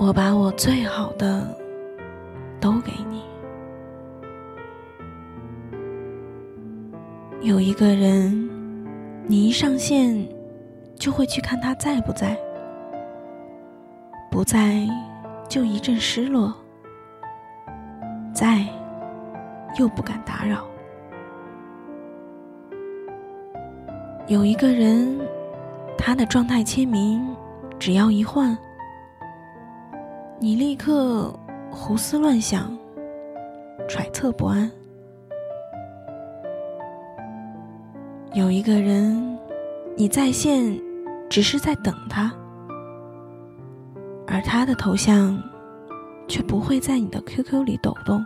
我把我最好的都给你。有一个人，你一上线就会去看他在不在，不在就一阵失落，在又不敢打扰。有一个人，他的状态签名只要一换。你立刻胡思乱想，揣测不安。有一个人，你在线只是在等他，而他的头像却不会在你的 QQ 里抖动。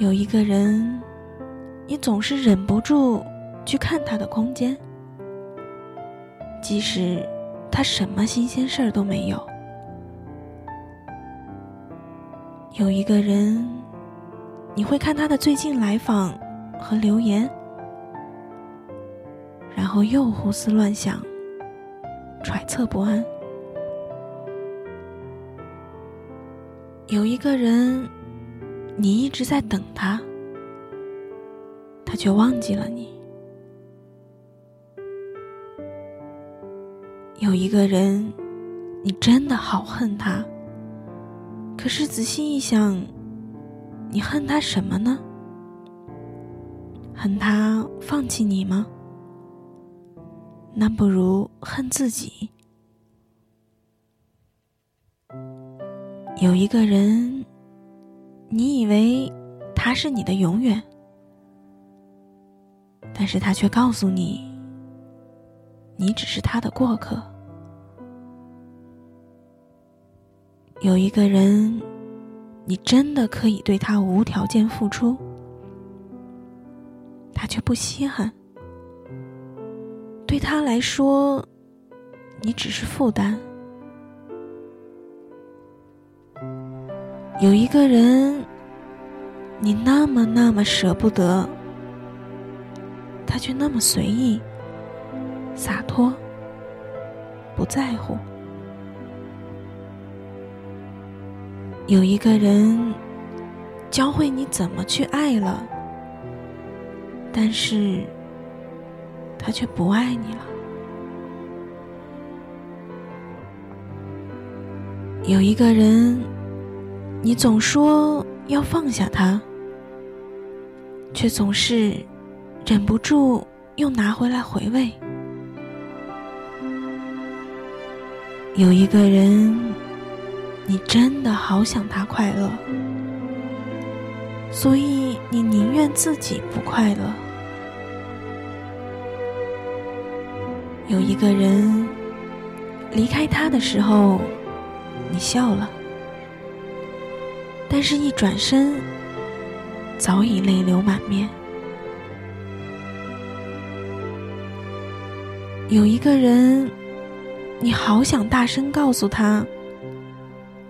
有一个人，你总是忍不住去看他的空间，即使。他什么新鲜事儿都没有。有一个人，你会看他的最近来访和留言，然后又胡思乱想，揣测不安。有一个人，你一直在等他，他却忘记了你。有一个人，你真的好恨他。可是仔细一想，你恨他什么呢？恨他放弃你吗？那不如恨自己。有一个人，你以为他是你的永远，但是他却告诉你，你只是他的过客。有一个人，你真的可以对他无条件付出，他却不稀罕。对他来说，你只是负担。有一个人，你那么那么舍不得，他却那么随意、洒脱、不在乎。有一个人教会你怎么去爱了，但是他却不爱你了。有一个人，你总说要放下他，却总是忍不住又拿回来回味。有一个人。你真的好想他快乐，所以你宁愿自己不快乐。有一个人离开他的时候，你笑了，但是一转身，早已泪流满面。有一个人，你好想大声告诉他。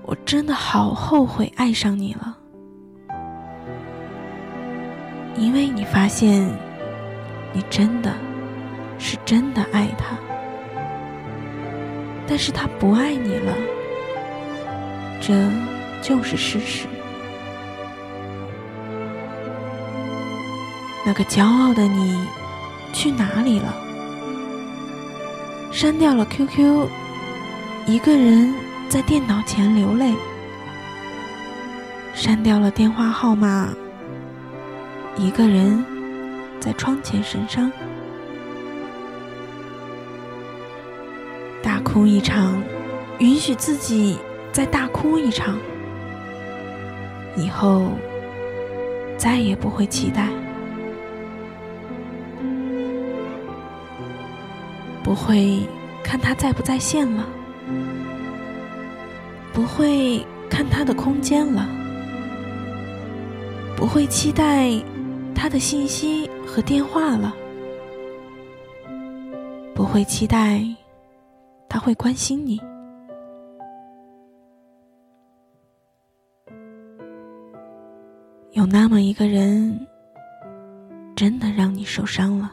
我真的好后悔爱上你了，因为你发现，你真的是真的爱他，但是他不爱你了，这就是事实。那个骄傲的你去哪里了？删掉了 QQ，一个人。在电脑前流泪，删掉了电话号码。一个人在窗前神伤，大哭一场，允许自己再大哭一场，以后再也不会期待，不会看他在不在线了。不会看他的空间了，不会期待他的信息和电话了，不会期待他会关心你。有那么一个人，真的让你受伤了。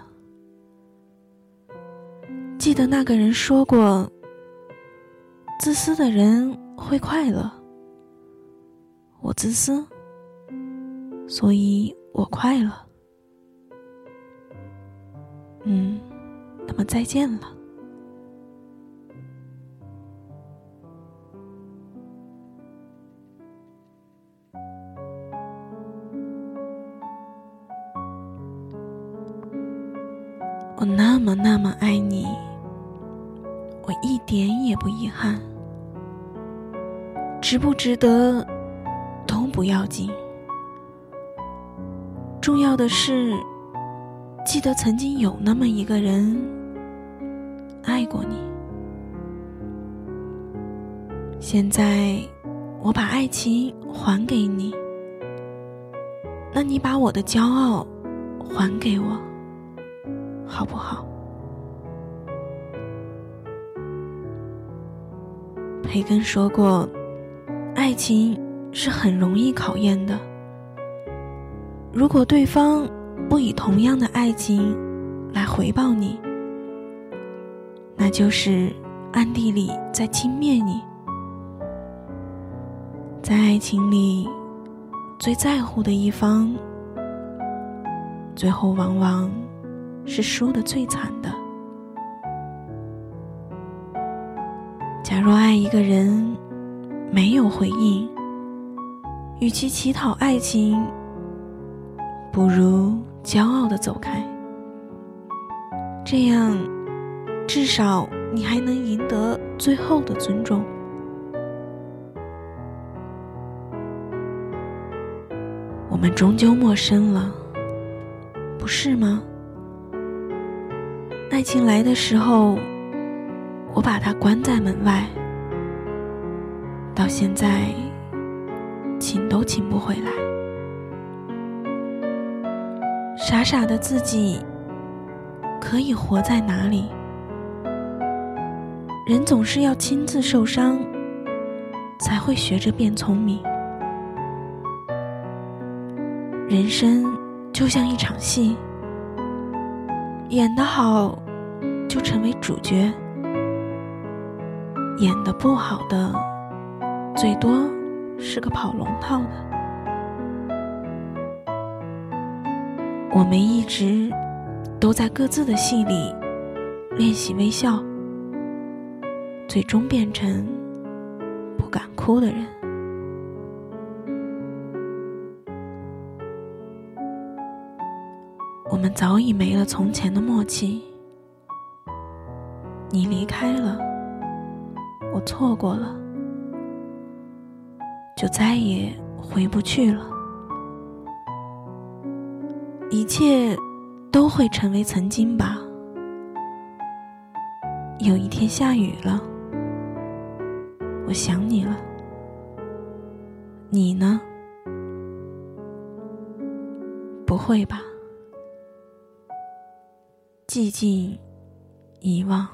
记得那个人说过。自私的人会快乐。我自私，所以我快乐。嗯，那么再见了。我那么那么爱你，我一点也不遗憾。值不值得都不要紧，重要的是记得曾经有那么一个人爱过你。现在我把爱情还给你，那你把我的骄傲还给我。好不好？培根说过，爱情是很容易考验的。如果对方不以同样的爱情来回报你，那就是暗地里在轻蔑你。在爱情里，最在乎的一方，最后往往。是输的最惨的。假若爱一个人没有回应，与其乞讨爱情，不如骄傲的走开。这样，至少你还能赢得最后的尊重。我们终究陌生了，不是吗？爱情来的时候，我把它关在门外，到现在，请都请不回来。傻傻的自己，可以活在哪里？人总是要亲自受伤，才会学着变聪明。人生就像一场戏。演得好，就成为主角；演得不好的，最多是个跑龙套的。我们一直都在各自的戏里练习微笑，最终变成不敢哭的人。我们早已没了从前的默契，你离开了，我错过了，就再也回不去了。一切都会成为曾经吧。有一天下雨了，我想你了，你呢？不会吧？寂静，遗忘。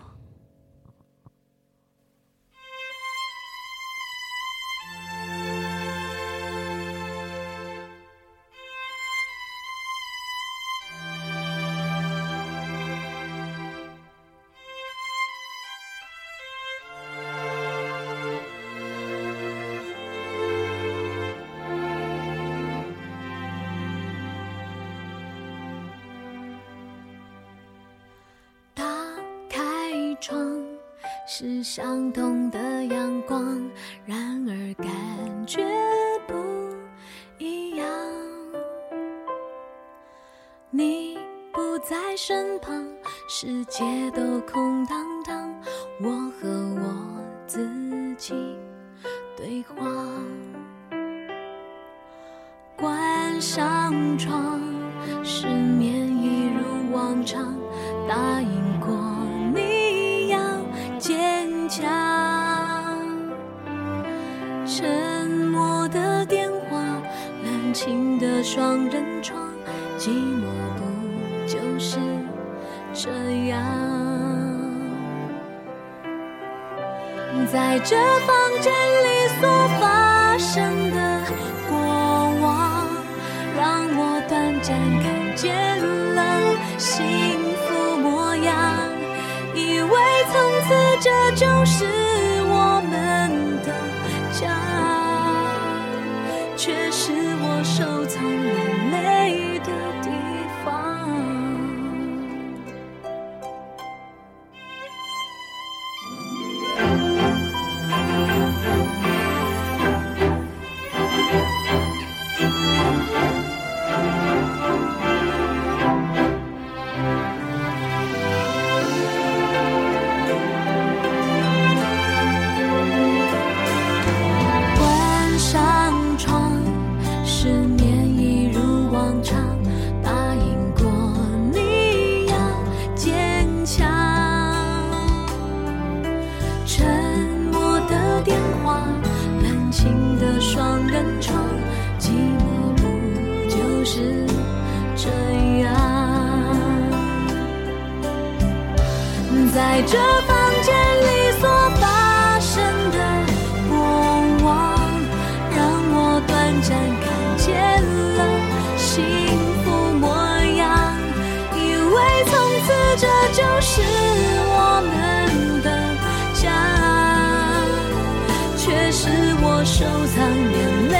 是相同的阳光，然而感觉不一样。你不在身旁，世界都空荡的双人床，寂寞不就是这样？在这房间里所发生的过往，让我短暂看见了心这房间里所发生的过往，让我短暂看见了幸福模样，以为从此这就是我们的家，却是我收藏眼泪